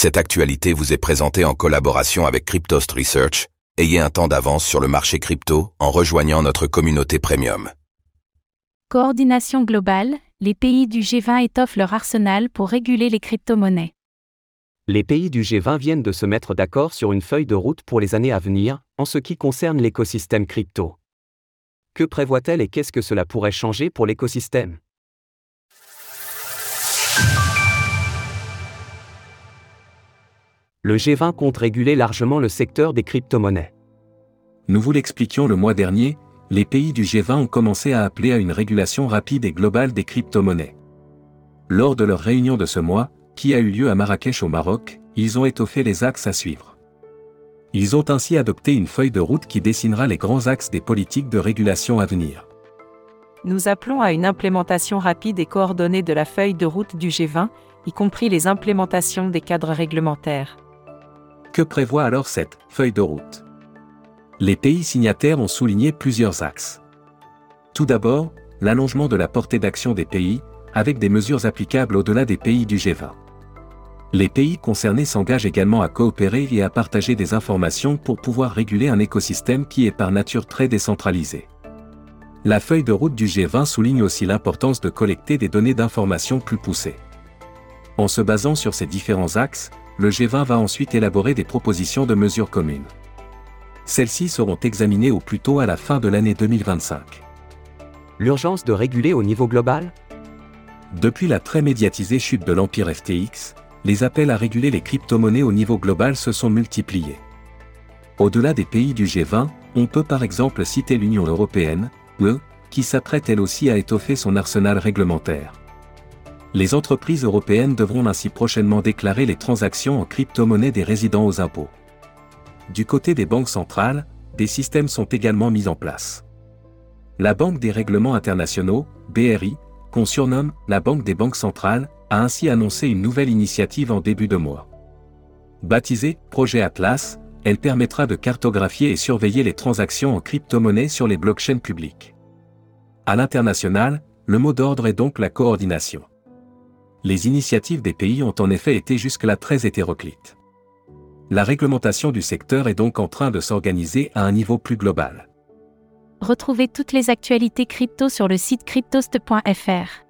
Cette actualité vous est présentée en collaboration avec Cryptost Research. Ayez un temps d'avance sur le marché crypto en rejoignant notre communauté premium. Coordination globale, les pays du G20 étoffent leur arsenal pour réguler les crypto-monnaies. Les pays du G20 viennent de se mettre d'accord sur une feuille de route pour les années à venir, en ce qui concerne l'écosystème crypto. Que prévoit-elle et qu'est-ce que cela pourrait changer pour l'écosystème? Le G20 compte réguler largement le secteur des crypto-monnaies. Nous vous l'expliquions le mois dernier, les pays du G20 ont commencé à appeler à une régulation rapide et globale des crypto-monnaies. Lors de leur réunion de ce mois, qui a eu lieu à Marrakech au Maroc, ils ont étoffé les axes à suivre. Ils ont ainsi adopté une feuille de route qui dessinera les grands axes des politiques de régulation à venir. Nous appelons à une implémentation rapide et coordonnée de la feuille de route du G20, y compris les implémentations des cadres réglementaires. Que prévoit alors cette feuille de route? Les pays signataires ont souligné plusieurs axes. Tout d'abord, l'allongement de la portée d'action des pays, avec des mesures applicables au-delà des pays du G20. Les pays concernés s'engagent également à coopérer et à partager des informations pour pouvoir réguler un écosystème qui est par nature très décentralisé. La feuille de route du G20 souligne aussi l'importance de collecter des données d'information plus poussées. En se basant sur ces différents axes, le G20 va ensuite élaborer des propositions de mesures communes. Celles-ci seront examinées au plus tôt à la fin de l'année 2025. L'urgence de réguler au niveau global? Depuis la très médiatisée chute de l'empire FTX, les appels à réguler les crypto-monnaies au niveau global se sont multipliés. Au-delà des pays du G20, on peut par exemple citer l'Union européenne, UE, qui s'apprête elle aussi à étoffer son arsenal réglementaire. Les entreprises européennes devront ainsi prochainement déclarer les transactions en crypto-monnaie des résidents aux impôts. Du côté des banques centrales, des systèmes sont également mis en place. La Banque des règlements internationaux, BRI, qu'on surnomme la Banque des banques centrales, a ainsi annoncé une nouvelle initiative en début de mois. Baptisée Projet Atlas, elle permettra de cartographier et surveiller les transactions en crypto-monnaie sur les blockchains publiques. À l'international, le mot d'ordre est donc la coordination. Les initiatives des pays ont en effet été jusque-là très hétéroclites. La réglementation du secteur est donc en train de s'organiser à un niveau plus global. Retrouvez toutes les actualités crypto sur le site cryptost.fr.